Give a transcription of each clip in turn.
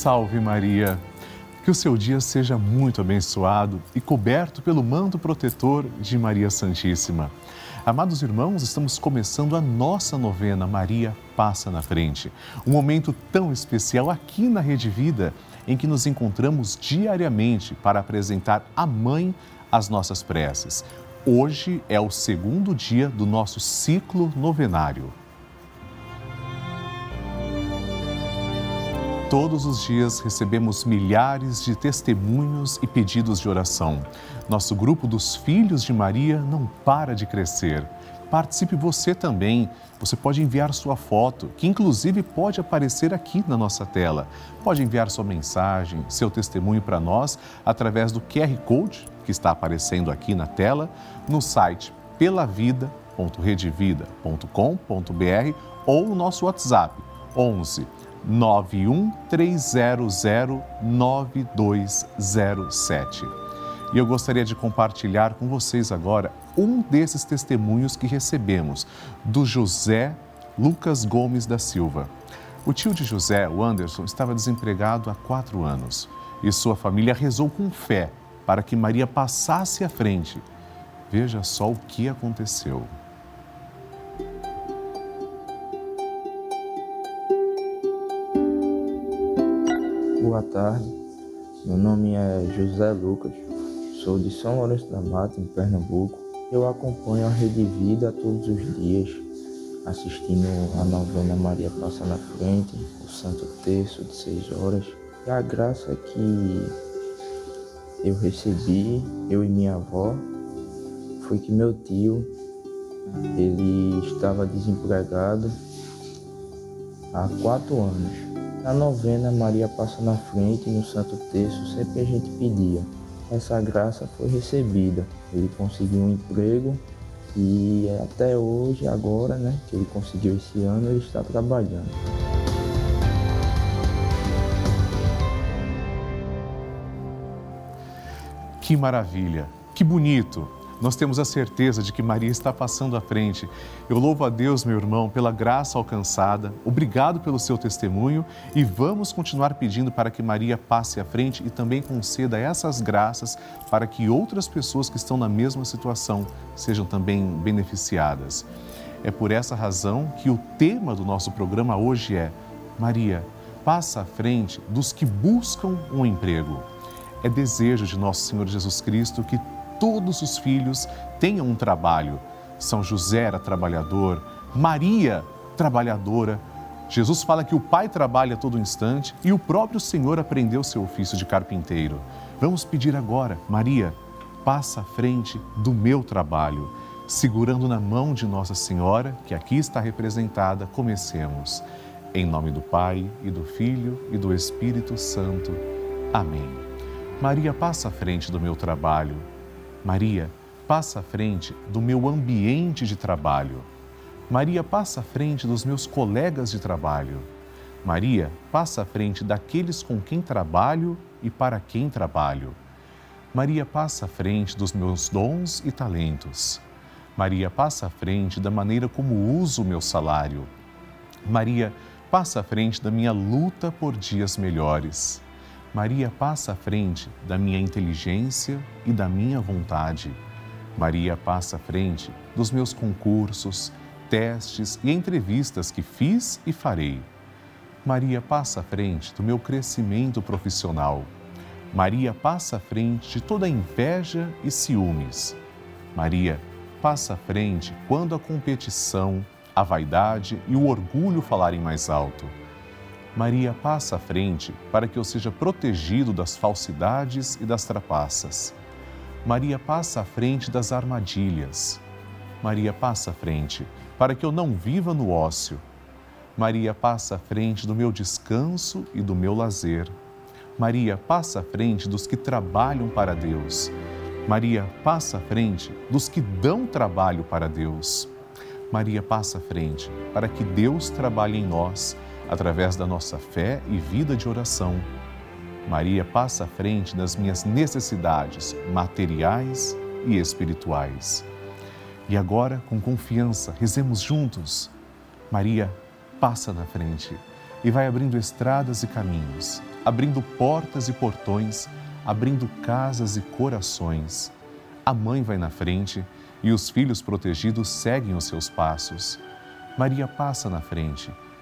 Salve Maria! Que o seu dia seja muito abençoado e coberto pelo manto protetor de Maria Santíssima. Amados irmãos, estamos começando a nossa novena Maria Passa na Frente. Um momento tão especial aqui na Rede Vida, em que nos encontramos diariamente para apresentar à Mãe as nossas preces. Hoje é o segundo dia do nosso ciclo novenário. Todos os dias recebemos milhares de testemunhos e pedidos de oração. Nosso grupo dos Filhos de Maria não para de crescer. Participe você também. Você pode enviar sua foto, que inclusive pode aparecer aqui na nossa tela. Pode enviar sua mensagem, seu testemunho para nós através do QR Code que está aparecendo aqui na tela, no site pelavida.redevida.com.br ou no nosso WhatsApp 11 91309207. E eu gostaria de compartilhar com vocês agora um desses testemunhos que recebemos, do José Lucas Gomes da Silva. O tio de José, o Anderson, estava desempregado há quatro anos e sua família rezou com fé para que Maria passasse à frente. Veja só o que aconteceu. Boa tarde, meu nome é José Lucas, sou de São Lourenço da Mata, em Pernambuco. Eu acompanho a Rede Vida todos os dias, assistindo a novena Maria Passa na Frente, o Santo Terço de seis horas. E a graça que eu recebi, eu e minha avó, foi que meu tio, ele estava desempregado há quatro anos na novena, Maria passa na frente e no Santo Terço sempre a gente pedia. Essa graça foi recebida. Ele conseguiu um emprego e até hoje, agora, né, que ele conseguiu esse ano, ele está trabalhando. Que maravilha, que bonito! Nós temos a certeza de que Maria está passando à frente. Eu louvo a Deus, meu irmão, pela graça alcançada. Obrigado pelo seu testemunho e vamos continuar pedindo para que Maria passe à frente e também conceda essas graças para que outras pessoas que estão na mesma situação sejam também beneficiadas. É por essa razão que o tema do nosso programa hoje é Maria, passa à frente dos que buscam um emprego. É desejo de nosso Senhor Jesus Cristo que todos os filhos tenham um trabalho. São José era trabalhador, Maria, trabalhadora. Jesus fala que o pai trabalha a todo instante e o próprio Senhor aprendeu seu ofício de carpinteiro. Vamos pedir agora, Maria, passa à frente do meu trabalho. Segurando na mão de Nossa Senhora, que aqui está representada, comecemos. Em nome do Pai e do Filho e do Espírito Santo. Amém. Maria, passa à frente do meu trabalho Maria, passa à frente do meu ambiente de trabalho. Maria, passa à frente dos meus colegas de trabalho. Maria, passa à frente daqueles com quem trabalho e para quem trabalho. Maria, passa à frente dos meus dons e talentos. Maria, passa à frente da maneira como uso o meu salário. Maria, passa à frente da minha luta por dias melhores. Maria passa à frente da minha inteligência e da minha vontade. Maria passa à frente dos meus concursos, testes e entrevistas que fiz e farei. Maria passa à frente do meu crescimento profissional. Maria passa à frente de toda inveja e ciúmes. Maria passa à frente quando a competição, a vaidade e o orgulho falarem mais alto. Maria passa à frente para que eu seja protegido das falsidades e das trapaças. Maria passa à frente das armadilhas. Maria passa à frente para que eu não viva no ócio. Maria passa à frente do meu descanso e do meu lazer. Maria passa à frente dos que trabalham para Deus. Maria passa à frente dos que dão trabalho para Deus. Maria passa à frente para que Deus trabalhe em nós através da nossa fé e vida de oração. Maria passa à frente das minhas necessidades materiais e espirituais. E agora, com confiança, rezemos juntos. Maria passa na frente e vai abrindo estradas e caminhos, abrindo portas e portões, abrindo casas e corações. A mãe vai na frente e os filhos protegidos seguem os seus passos. Maria passa na frente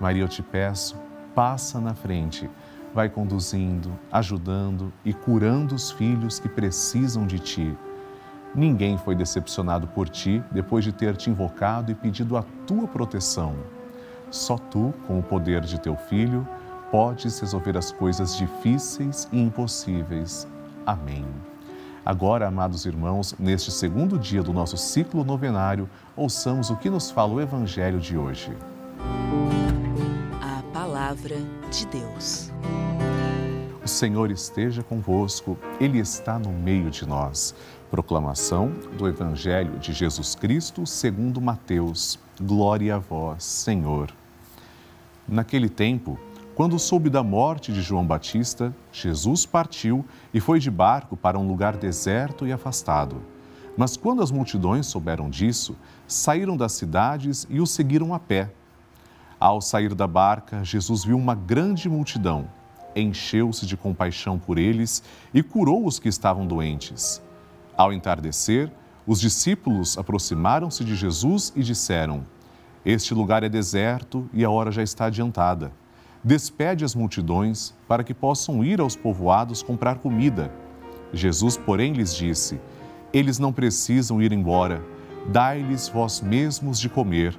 Maria, eu te peço, passa na frente. Vai conduzindo, ajudando e curando os filhos que precisam de ti Ninguém foi decepcionado por ti depois de ter te invocado e pedido a tua proteção. Só tu, com o poder de teu filho, podes resolver as coisas difíceis e impossíveis. Amém. Agora, amados irmãos, neste segundo dia do nosso ciclo novenário, ouçamos o que nos fala o Evangelho de hoje. Palavra de Deus. O Senhor esteja convosco, Ele está no meio de nós. Proclamação do Evangelho de Jesus Cristo segundo Mateus. Glória a vós, Senhor. Naquele tempo, quando soube da morte de João Batista, Jesus partiu e foi de barco para um lugar deserto e afastado. Mas quando as multidões souberam disso, saíram das cidades e o seguiram a pé. Ao sair da barca, Jesus viu uma grande multidão, encheu-se de compaixão por eles e curou os que estavam doentes ao entardecer, os discípulos aproximaram-se de Jesus e disseram: Este lugar é deserto e a hora já está adiantada. Despede as multidões para que possam ir aos povoados comprar comida. Jesus, porém, lhes disse: Eles não precisam ir embora, dai-lhes vós mesmos de comer.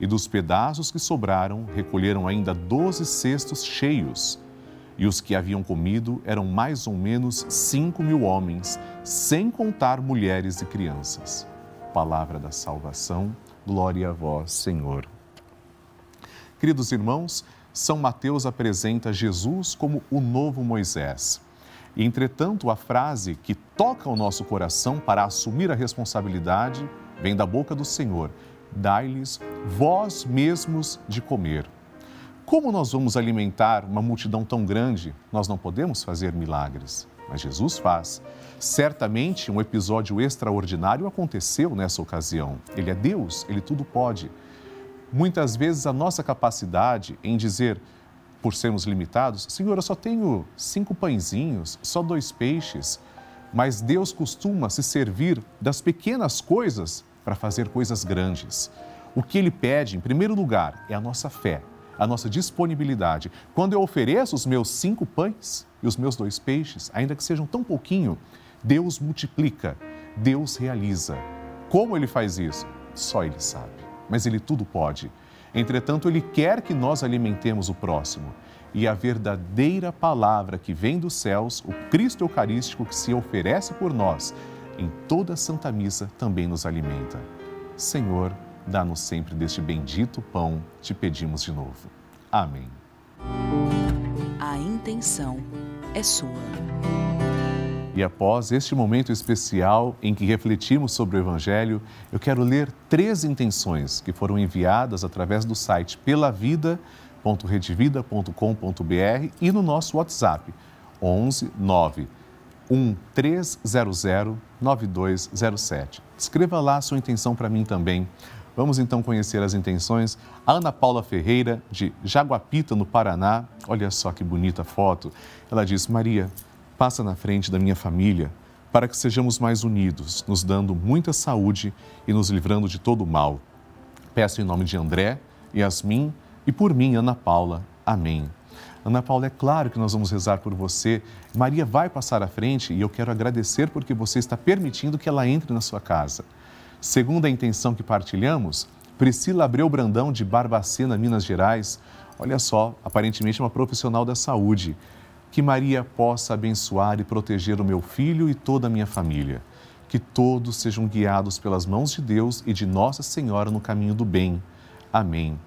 E dos pedaços que sobraram, recolheram ainda doze cestos cheios e os que haviam comido eram mais ou menos cinco mil homens, sem contar mulheres e crianças. Palavra da salvação, glória a vós, Senhor. Queridos irmãos, São Mateus apresenta Jesus como o novo Moisés. Entretanto, a frase que toca o nosso coração para assumir a responsabilidade vem da boca do Senhor: Dai-lhes vós mesmos de comer. Como nós vamos alimentar uma multidão tão grande? Nós não podemos fazer milagres, mas Jesus faz. Certamente um episódio extraordinário aconteceu nessa ocasião. Ele é Deus, ele tudo pode. Muitas vezes a nossa capacidade em dizer, por sermos limitados, Senhor, eu só tenho cinco pãezinhos, só dois peixes, mas Deus costuma se servir das pequenas coisas para fazer coisas grandes. O que Ele pede, em primeiro lugar, é a nossa fé a nossa disponibilidade. Quando eu ofereço os meus cinco pães e os meus dois peixes, ainda que sejam tão pouquinho, Deus multiplica, Deus realiza. Como ele faz isso? Só ele sabe, mas ele tudo pode. Entretanto, ele quer que nós alimentemos o próximo. E a verdadeira palavra que vem dos céus, o Cristo Eucarístico que se oferece por nós, em toda a Santa Missa também nos alimenta. Senhor, Dá-nos sempre deste bendito pão, te pedimos de novo. Amém. A intenção é sua. E após este momento especial em que refletimos sobre o Evangelho, eu quero ler três intenções que foram enviadas através do site pelavida.redvida.com.br e no nosso WhatsApp 11 9 1300 9207. Escreva lá sua intenção para mim também. Vamos então conhecer as intenções. A Ana Paula Ferreira, de Jaguapita, no Paraná, olha só que bonita foto. Ela diz: Maria, passa na frente da minha família para que sejamos mais unidos, nos dando muita saúde e nos livrando de todo o mal. Peço em nome de André, Yasmin e por mim, Ana Paula. Amém. Ana Paula, é claro que nós vamos rezar por você. Maria vai passar à frente e eu quero agradecer porque você está permitindo que ela entre na sua casa. Segundo a intenção que partilhamos, Priscila Abreu Brandão, de Barbacena, Minas Gerais, olha só, aparentemente uma profissional da saúde. Que Maria possa abençoar e proteger o meu filho e toda a minha família. Que todos sejam guiados pelas mãos de Deus e de Nossa Senhora no caminho do bem. Amém.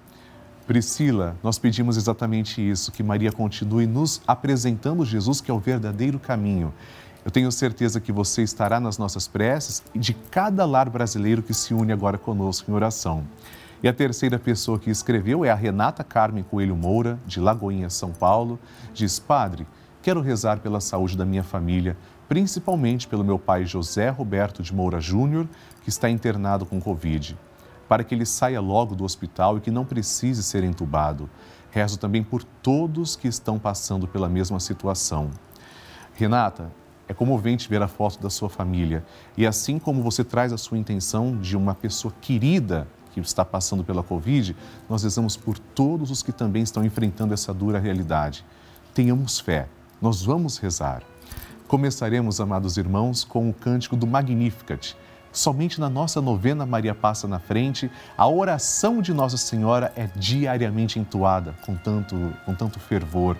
Priscila, nós pedimos exatamente isso, que Maria continue nos apresentando Jesus, que é o verdadeiro caminho. Eu tenho certeza que você estará nas nossas preces e de cada lar brasileiro que se une agora conosco em oração. E a terceira pessoa que escreveu é a Renata Carmen Coelho Moura, de Lagoinha, São Paulo. Diz: Padre, quero rezar pela saúde da minha família, principalmente pelo meu pai José Roberto de Moura Júnior, que está internado com Covid para que ele saia logo do hospital e que não precise ser entubado. Rezo também por todos que estão passando pela mesma situação. Renata, é comovente ver a foto da sua família e assim como você traz a sua intenção de uma pessoa querida que está passando pela Covid, nós rezamos por todos os que também estão enfrentando essa dura realidade. Tenhamos fé, nós vamos rezar. Começaremos, amados irmãos, com o cântico do Magnificat Somente na nossa novena Maria Passa na Frente, a oração de Nossa Senhora é diariamente entoada com tanto, com tanto fervor.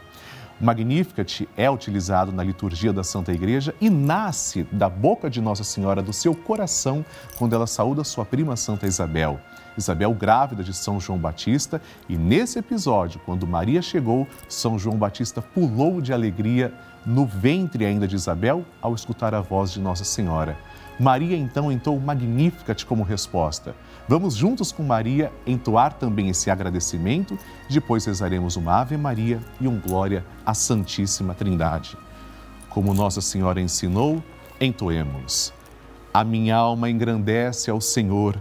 O Magnificat é utilizado na liturgia da Santa Igreja e nasce da boca de Nossa Senhora, do seu coração, quando ela saúda sua prima Santa Isabel. Isabel grávida de São João Batista, e nesse episódio, quando Maria chegou, São João Batista pulou de alegria no ventre ainda de Isabel ao escutar a voz de Nossa Senhora. Maria então entoou Magnificat como resposta. Vamos juntos com Maria entoar também esse agradecimento, depois rezaremos uma Ave Maria e um Glória à Santíssima Trindade. Como Nossa Senhora ensinou, entoemos. A minha alma engrandece ao Senhor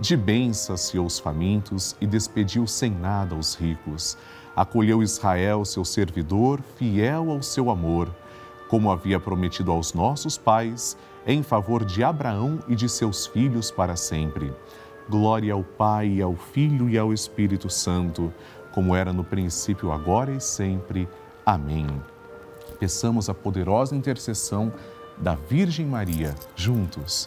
De bem saciou os famintos e despediu sem nada os ricos. Acolheu Israel, seu servidor, fiel ao seu amor, como havia prometido aos nossos pais em favor de Abraão e de seus filhos para sempre. Glória ao Pai, ao Filho e ao Espírito Santo, como era no princípio, agora e sempre. Amém. Peçamos a poderosa intercessão da Virgem Maria, juntos.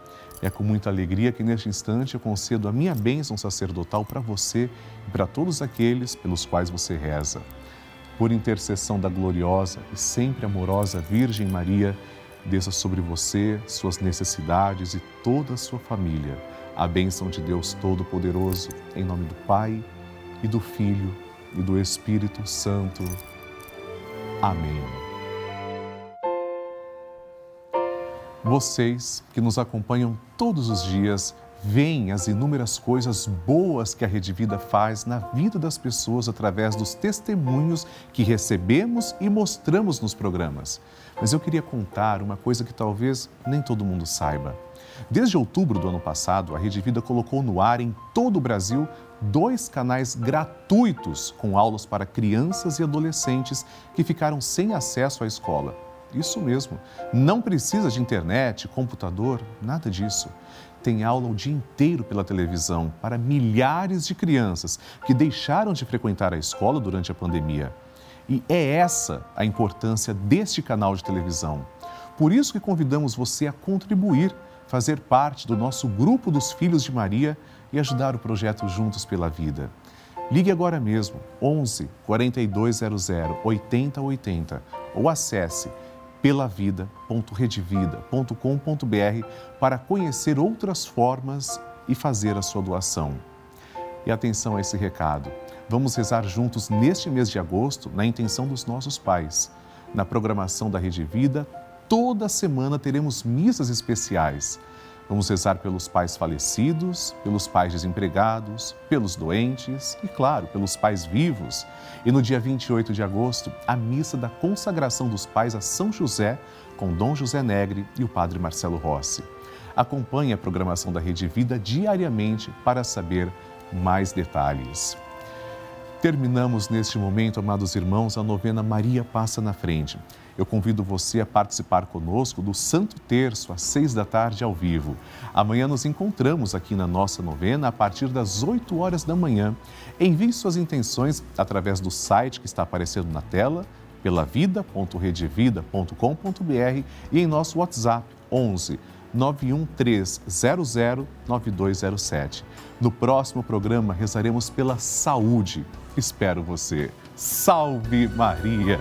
É com muita alegria que neste instante eu concedo a minha bênção sacerdotal para você e para todos aqueles pelos quais você reza. Por intercessão da gloriosa e sempre amorosa Virgem Maria, desça sobre você, suas necessidades e toda a sua família. A bênção de Deus Todo-Poderoso, em nome do Pai e do Filho e do Espírito Santo. Amém. Vocês que nos acompanham todos os dias, veem as inúmeras coisas boas que a Rede Vida faz na vida das pessoas através dos testemunhos que recebemos e mostramos nos programas. Mas eu queria contar uma coisa que talvez nem todo mundo saiba. Desde outubro do ano passado, a Rede Vida colocou no ar em todo o Brasil dois canais gratuitos com aulas para crianças e adolescentes que ficaram sem acesso à escola. Isso mesmo, não precisa de internet, computador, nada disso tem aula o dia inteiro pela televisão para milhares de crianças que deixaram de frequentar a escola durante a pandemia. E é essa a importância deste canal de televisão. Por isso que convidamos você a contribuir, fazer parte do nosso grupo dos Filhos de Maria e ajudar o projeto Juntos pela Vida. Ligue agora mesmo 11 4200 8080 ou acesse pelavida.redvida.com.br para conhecer outras formas e fazer a sua doação. E atenção a esse recado. Vamos rezar juntos neste mês de agosto na intenção dos nossos pais. Na programação da Rede Vida, toda semana teremos missas especiais. Vamos rezar pelos pais falecidos, pelos pais desempregados, pelos doentes e, claro, pelos pais vivos. E no dia 28 de agosto, a missa da consagração dos pais a São José, com Dom José Negre e o Padre Marcelo Rossi. Acompanhe a programação da Rede Vida diariamente para saber mais detalhes. Terminamos neste momento, amados irmãos, a novena Maria Passa na Frente. Eu convido você a participar conosco do Santo Terço, às seis da tarde, ao vivo. Amanhã nos encontramos aqui na nossa novena a partir das oito horas da manhã. Envie suas intenções através do site que está aparecendo na tela, pelavida.redevida.com.br e em nosso WhatsApp 11 91300 9207. No próximo programa rezaremos pela saúde. Espero você. Salve Maria!